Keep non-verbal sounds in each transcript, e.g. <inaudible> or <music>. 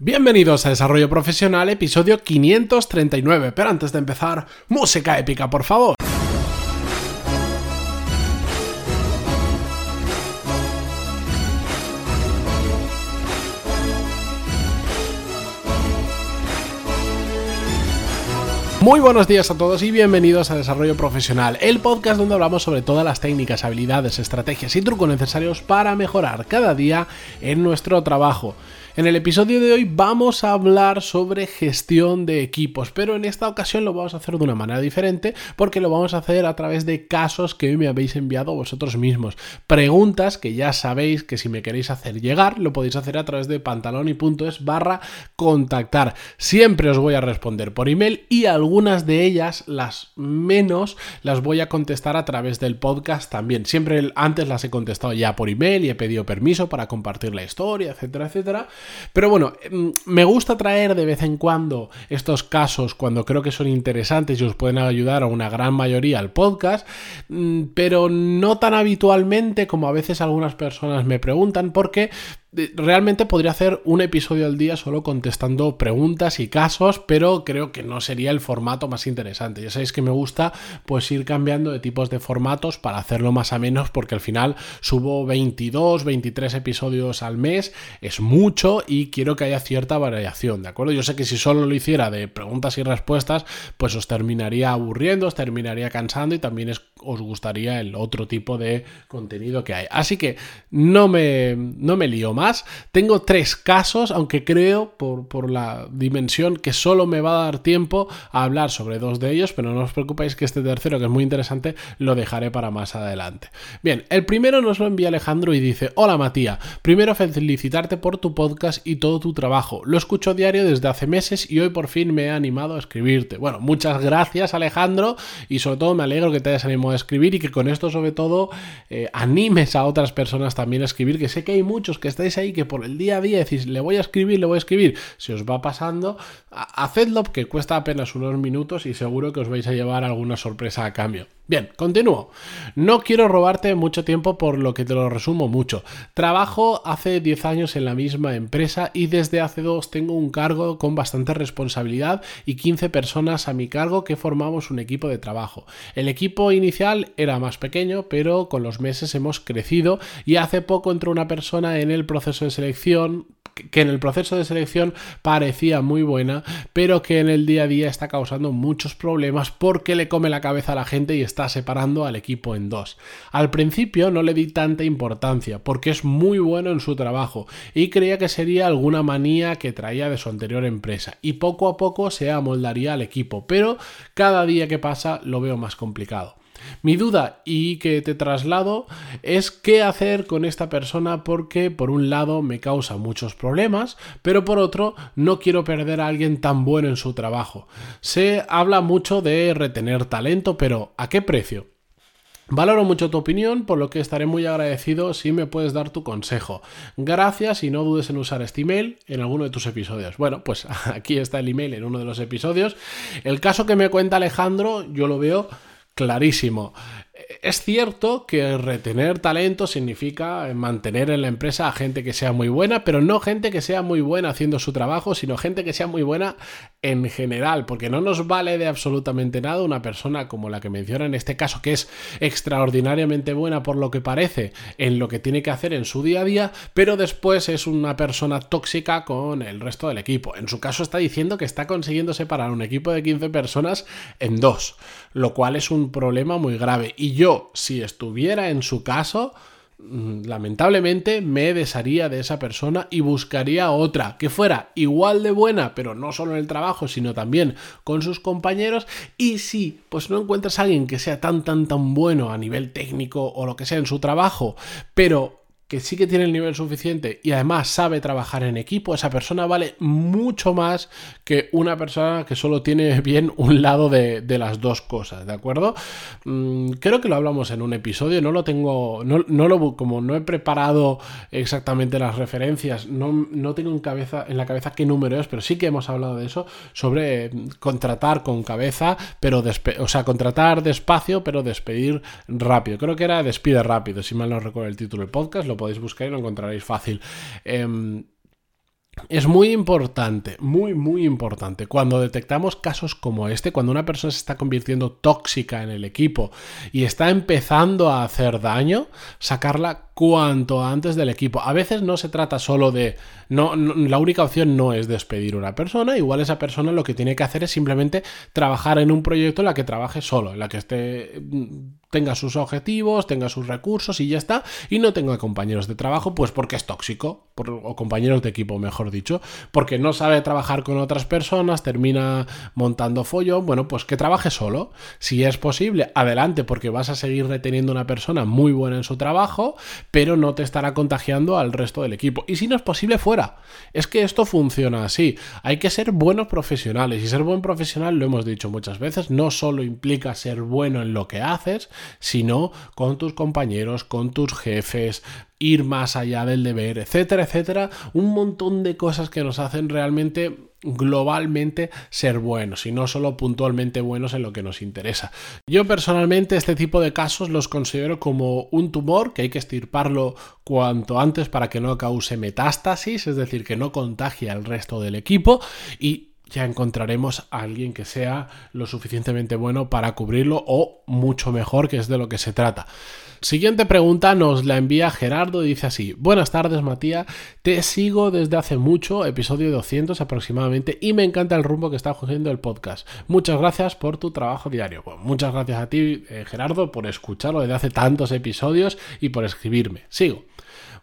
Bienvenidos a Desarrollo Profesional, episodio 539. Pero antes de empezar, música épica, por favor. Muy buenos días a todos y bienvenidos a Desarrollo Profesional, el podcast donde hablamos sobre todas las técnicas, habilidades, estrategias y trucos necesarios para mejorar cada día en nuestro trabajo. En el episodio de hoy vamos a hablar sobre gestión de equipos, pero en esta ocasión lo vamos a hacer de una manera diferente porque lo vamos a hacer a través de casos que me habéis enviado vosotros mismos. Preguntas que ya sabéis que si me queréis hacer llegar lo podéis hacer a través de pantaloni.es barra contactar. Siempre os voy a responder por email y algunas de ellas, las menos, las voy a contestar a través del podcast también. Siempre antes las he contestado ya por email y he pedido permiso para compartir la historia, etcétera, etcétera. Pero bueno, em, me gusta traer de vez en cuando estos casos cuando creo que son interesantes y os pueden ayudar a una gran mayoría al podcast, mm, pero no tan habitualmente como a veces algunas personas me preguntan porque Realmente podría hacer un episodio al día solo contestando preguntas y casos, pero creo que no sería el formato más interesante. Ya sabéis que me gusta pues ir cambiando de tipos de formatos para hacerlo más a menos porque al final subo 22, 23 episodios al mes, es mucho y quiero que haya cierta variación, ¿de acuerdo? Yo sé que si solo lo hiciera de preguntas y respuestas, pues os terminaría aburriendo, os terminaría cansando y también os gustaría el otro tipo de contenido que hay. Así que no me, no me lío Tengo tres casos, aunque creo por, por, la dimensión que solo me va a dar tiempo a hablar sobre dos de ellos, pero no os preocupéis que este tercero, que es muy interesante, lo dejaré para más adelante. Bien, el primero nos lo envía Alejandro y dice, hola Matías, primero felicitarte por tu podcast y todo tu trabajo. Lo escucho diario desde hace meses y hoy por fin me he animado a escribirte. Bueno, muchas gracias Alejandro y sobre todo me alegro que te hayas animado a escribir y que con esto sobre todo eh, animes a otras personas también a escribir, que sé que hay muchos que estáis ahí que por el día a día decís, le voy a escribir, le voy a escribir, si os va pasando, hacedlo que cuesta apenas unos minutos y seguro que os vais a llevar alguna sorpresa a cambio. Bien, continúo. No quiero robarte mucho tiempo por lo que te lo resumo mucho. Trabajo hace 10 años en la misma empresa y desde hace dos tengo un cargo con bastante responsabilidad y 15 personas a mi cargo que formamos un equipo de trabajo. El equipo inicial era más pequeño, pero con los meses hemos crecido y hace poco entró una persona en el de selección que en el proceso de selección parecía muy buena, pero que en el día a día está causando muchos problemas porque le come la cabeza a la gente y está separando al equipo en dos. Al principio no le di tanta importancia porque es muy bueno en su trabajo y creía que sería alguna manía que traía de su anterior empresa y poco a poco se amoldaría al equipo, pero cada día que pasa lo veo más complicado. Mi duda y que te traslado es qué hacer con esta persona porque por un lado me causa muchos problemas, pero por otro no quiero perder a alguien tan bueno en su trabajo. Se habla mucho de retener talento, pero ¿a qué precio? Valoro mucho tu opinión, por lo que estaré muy agradecido si me puedes dar tu consejo. Gracias y no dudes en usar este email en alguno de tus episodios. Bueno, pues <laughs> aquí está el email en uno de los episodios. El caso que me cuenta Alejandro, yo lo veo clarísimo. Es cierto que retener talento significa mantener en la empresa a gente que sea muy buena, pero no gente que sea muy buena haciendo su trabajo, sino gente que sea muy buena en general, porque no nos vale de absolutamente nada una persona como la que menciona en este caso, que es extraordinariamente buena por lo que parece en lo que tiene que hacer en su día a día, pero después es una persona tóxica con el resto del equipo. En su caso está diciendo que está consiguiendo separar un equipo de 15 personas en dos, lo cual es un problema muy grave. Yo, si estuviera en su caso, Mm, lamentablemente me desharía de esa persona y buscaría otra que fuera igual de buena, pero no solo en el trabajo, sino también con sus compañeros. Y si pues no encuentras a alguien que sea tan tan tan bueno a nivel técnico o lo que sea en su trabajo, pero que sí que tiene el nivel suficiente y además sabe trabajar en equipo, esa persona vale mucho más que una persona que solo tiene <laughs> bien un lado de, las dos cosas, ¿de acuerdo? Mm, creo que lo hablamos en un episodio, no lo tengo, no, lo, como no he preparado exactamente las referencias, no, tengo en, cabeza, en la cabeza qué número es, pero sí que hemos hablado de eso, sobre contratar con cabeza, pero, o sea, contratar despacio, pero despedir rápido. Creo que era despide rápido, si mal no recuerdo el título del podcast, lo podéis buscar y lo encontraréis fácil. Em, es muy importante, muy, muy importante, cuando detectamos casos como este, cuando una persona se está convirtiendo tóxica en el equipo y está empezando a hacer daño, sacarla cuanto antes del equipo. A veces no se trata solo de... No, la única opción no es despedir a una persona, igual esa persona lo que tiene que hacer es simplemente trabajar en un proyecto en la que trabaje solo, en la que esté tenga sus objetivos, tenga sus recursos y ya está, y no tenga compañeros de trabajo, pues porque es tóxico, o compañeros de equipo, mejor dicho, porque no sabe trabajar con otras personas, termina montando follón, bueno, pues que trabaje solo. Si es posible, adelante, porque vas a seguir reteniendo una persona muy buena en su trabajo, pero no te estará contagiando al resto del equipo. Y si no es posible, fuera. Es que esto funciona así. Hay que ser buenos profesionales, y ser buen profesional, lo hemos dicho muchas veces, no solo implica ser bueno en lo que haces, sino con tus compañeros, con tus jefes, ir más allá del deber, etcétera, etcétera. Un montón de cosas que nos hacen realmente globalmente ser buenos y no solo puntualmente buenos en lo que nos interesa. Yo personalmente este tipo de casos los considero como un tumor que hay que estirparlo cuanto antes para que no cause metástasis, es decir, que no contagie al resto del equipo y ya encontraremos a alguien que sea lo suficientemente bueno para cubrirlo o mucho mejor, que es de lo que se trata. Siguiente pregunta nos la envía Gerardo y dice así: Buenas tardes, Matías. Te sigo desde hace mucho, episodio 200 aproximadamente, y me encanta el rumbo que está cogiendo el podcast. Muchas gracias por tu trabajo diario. muchas gracias a ti, eh, Gerardo, por escucharlo desde hace tantos episodios y por escribirme. Sigo.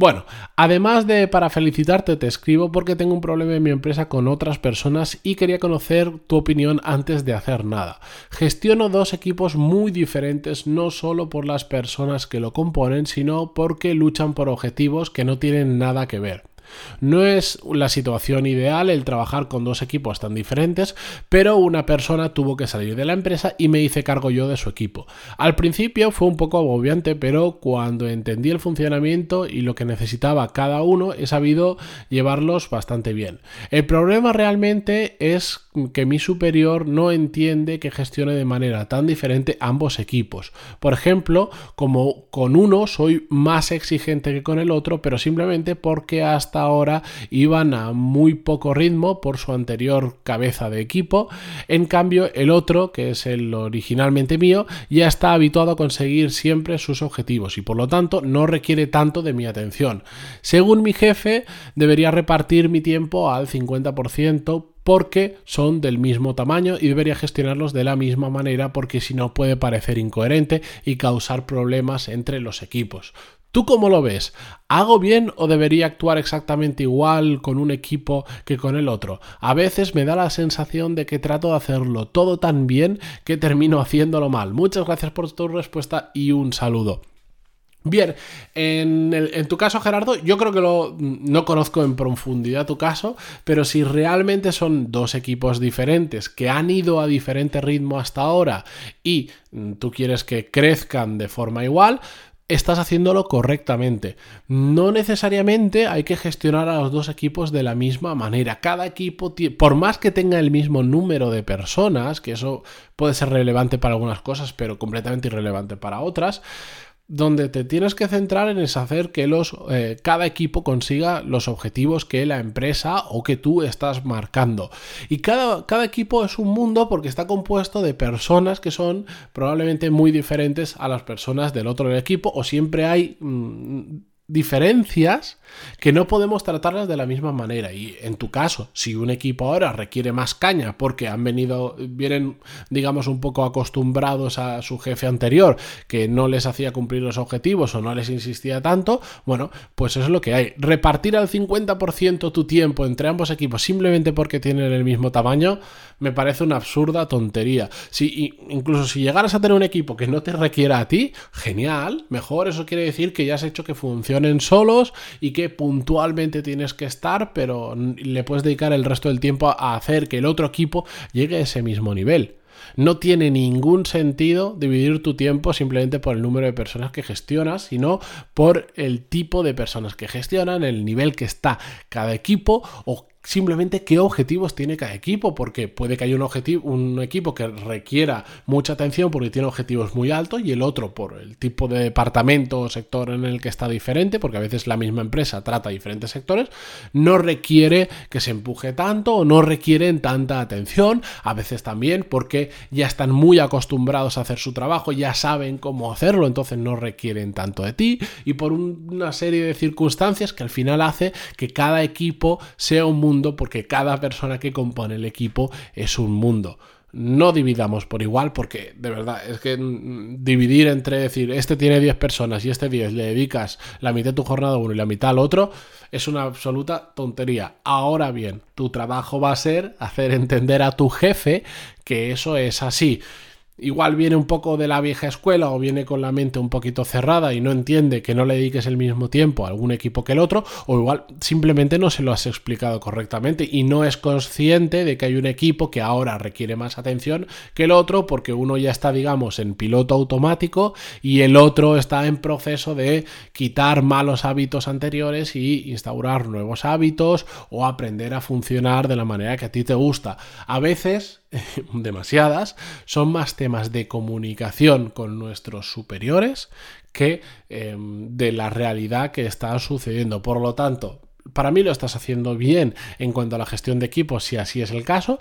Bueno, además de para felicitarte, te escribo porque tengo un problema en mi empresa con otras personas y quería conocer tu opinión antes de hacer nada. Gestiono dos equipos muy diferentes, no solo por las personas que lo componen, sino porque luchan por objetivos que no tienen nada que ver. No es la situación ideal el trabajar con dos equipos tan diferentes, pero una persona tuvo que salir de la empresa y me hice cargo yo de su equipo. Al principio fue un poco agobiante, pero cuando entendí el funcionamiento y lo que necesitaba cada uno, he sabido llevarlos bastante bien. El problema realmente es que mi superior no entiende que gestione de manera tan diferente ambos equipos. Por ejemplo, como con uno soy más exigente que con el otro, pero simplemente porque hasta ahora iban a muy poco ritmo por su anterior cabeza de equipo. En cambio, el otro, que es el originalmente mío, ya está habituado a conseguir siempre sus objetivos y por lo tanto no requiere tanto de mi atención. Según mi jefe, debería repartir mi tiempo al 50% porque son del mismo tamaño y debería gestionarlos de la misma manera porque si no puede parecer incoherente y causar problemas entre los equipos. ¿Tú cómo lo ves? ¿Hago bien o debería actuar exactamente igual con un equipo que con el otro? A veces me da la sensación de que trato de hacerlo todo tan bien que termino haciéndolo mal. Muchas gracias por tu respuesta y un saludo. Bien, en, tu caso, Gerardo, yo creo que lo, no conozco en profundidad tu caso, pero si realmente son dos equipos diferentes que han ido a diferente ritmo hasta ahora y mm, tú quieres que crezcan de forma igual, estás haciéndolo correctamente. No necesariamente hay que gestionar a los dos equipos de la misma manera. Cada equipo, por más que tenga el mismo número de personas, que eso puede ser relevante para algunas cosas, pero completamente irrelevante para otras, donde te tienes que centrar en es hacer que los, eh, cada equipo consiga los objetivos que la empresa o que tú estás marcando. Y cada, cada, equipo es un mundo porque está compuesto de personas que son probablemente muy diferentes a las personas del otro equipo o siempre hay mm, diferencias que no podemos tratarlas de la misma manera. Y en tu caso, si un equipo ahora requiere más caña porque han venido, vienen, digamos, un poco acostumbrados a su jefe anterior, que no les hacía cumplir los objetivos o no les insistía tanto, bueno, pues eso es lo que hay. Repartir al 50% tu tiempo entre ambos equipos simplemente porque tienen el mismo tamaño, me parece una absurda tontería. Si, incluso si llegaras a tener un equipo que no te requiera a ti, genial, mejor, eso quiere decir que ya has hecho que funcionen solos y que puntualmente tienes que estar, pero le puedes dedicar el resto del tiempo a hacer que el otro equipo llegue a ese mismo nivel. No tiene ningún sentido dividir tu tiempo simplemente por el número de personas que gestionas, sino por el tipo de personas que gestionan, el nivel que está cada equipo o simplemente qué objetivos tiene cada equipo, porque puede que haya un, objetivo, un equipo que requiera mucha atención porque tiene objetivos muy altos y el otro por el tipo de departamento o sector en el que está diferente, porque a veces la misma empresa trata diferentes sectores, no requiere que se empuje tanto o no requieren tanta atención, a veces también porque ya están muy acostumbrados a hacer su trabajo, ya saben cómo hacerlo, entonces no requieren tanto de ti y por una serie de circunstancias que al final hace que cada equipo sea un porque cada persona que compone el equipo es un mundo. No dividamos por igual porque de verdad es que mm, dividir entre decir este tiene 10 personas y este 10 le dedicas la mitad de tu jornada a uno y la mitad al otro es una absoluta tontería. Ahora bien, tu trabajo va a ser hacer entender a tu jefe que eso es así igual viene un poco de la vieja escuela o viene con la mente un poquito cerrada y no entiende que no le dediques el mismo tiempo a algún equipo que el otro, o igual simplemente no se lo has explicado correctamente y no es consciente de que hay un equipo que ahora requiere más atención que el otro porque uno ya está, digamos, en piloto automático y el otro está en proceso de quitar malos hábitos anteriores y instaurar nuevos hábitos o aprender a funcionar de la manera que a ti te gusta. A veces <laughs> demasiadas, son más temas de comunicación con nuestros superiores que em, de la realidad que está sucediendo. Por lo tanto, para mí lo estás haciendo bien en cuanto a la gestión de equipos, si así es el caso,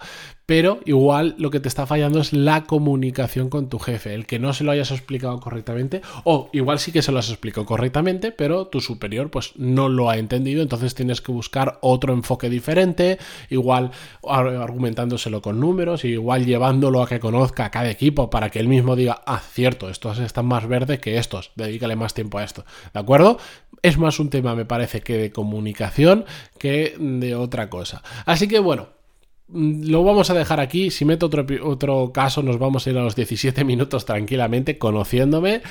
pero igual lo que te está fallando es la comunicación con tu jefe, el que no se lo hayas explicado correctamente, o igual sí que se lo has explicado correctamente, pero tu superior pues no lo ha entendido, entonces tienes que buscar otro enfoque diferente, igual argumentándoselo con números, igual llevándolo a que conozca a cada equipo para que él mismo diga, ah, cierto, estos están más verdes que estos, dedícale más tiempo a esto, ¿de acuerdo? Es más un tema, me parece, que de comunicación que de otra cosa. Así que bueno, lo vamos a dejar aquí. Si meto otro, otro caso, nos vamos a ir a los 17 <laughs> minutos tranquilamente, conociéndome.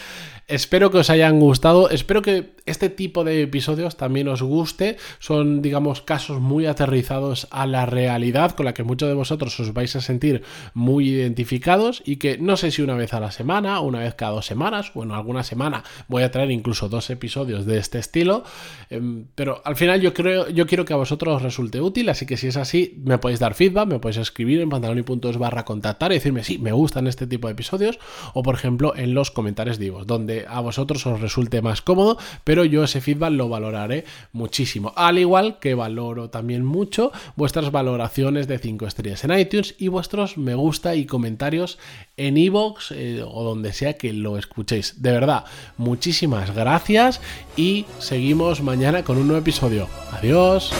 Espero que os hayan gustado. Espero que este tipo de episodios también os guste. Son, digamos, casos muy aterrizados a la realidad con la que muchos de vosotros os vais a sentir muy identificados y que no sé si una vez a la semana, una vez cada dos semanas o en alguna semana voy a traer incluso dos episodios de este estilo. Em, pero al final yo creo, yo quiero que a vosotros os resulte útil, así que si es así, me podéis dar feedback, me podéis escribir en pantaloni.es barra contactar y decirme si me gustan este tipo de episodios o por ejemplo en los comentarios de donde a vosotros os resulte más cómodo, pero yo ese feedback lo valoraré muchísimo. Al igual que valoro también mucho vuestras valoraciones de 5 estrellas en iTunes y vuestros me gusta y comentarios en iVoox eh, o donde sea que lo escuchéis. De verdad, muchísimas gracias y seguimos mañana con un nuevo episodio. Adiós.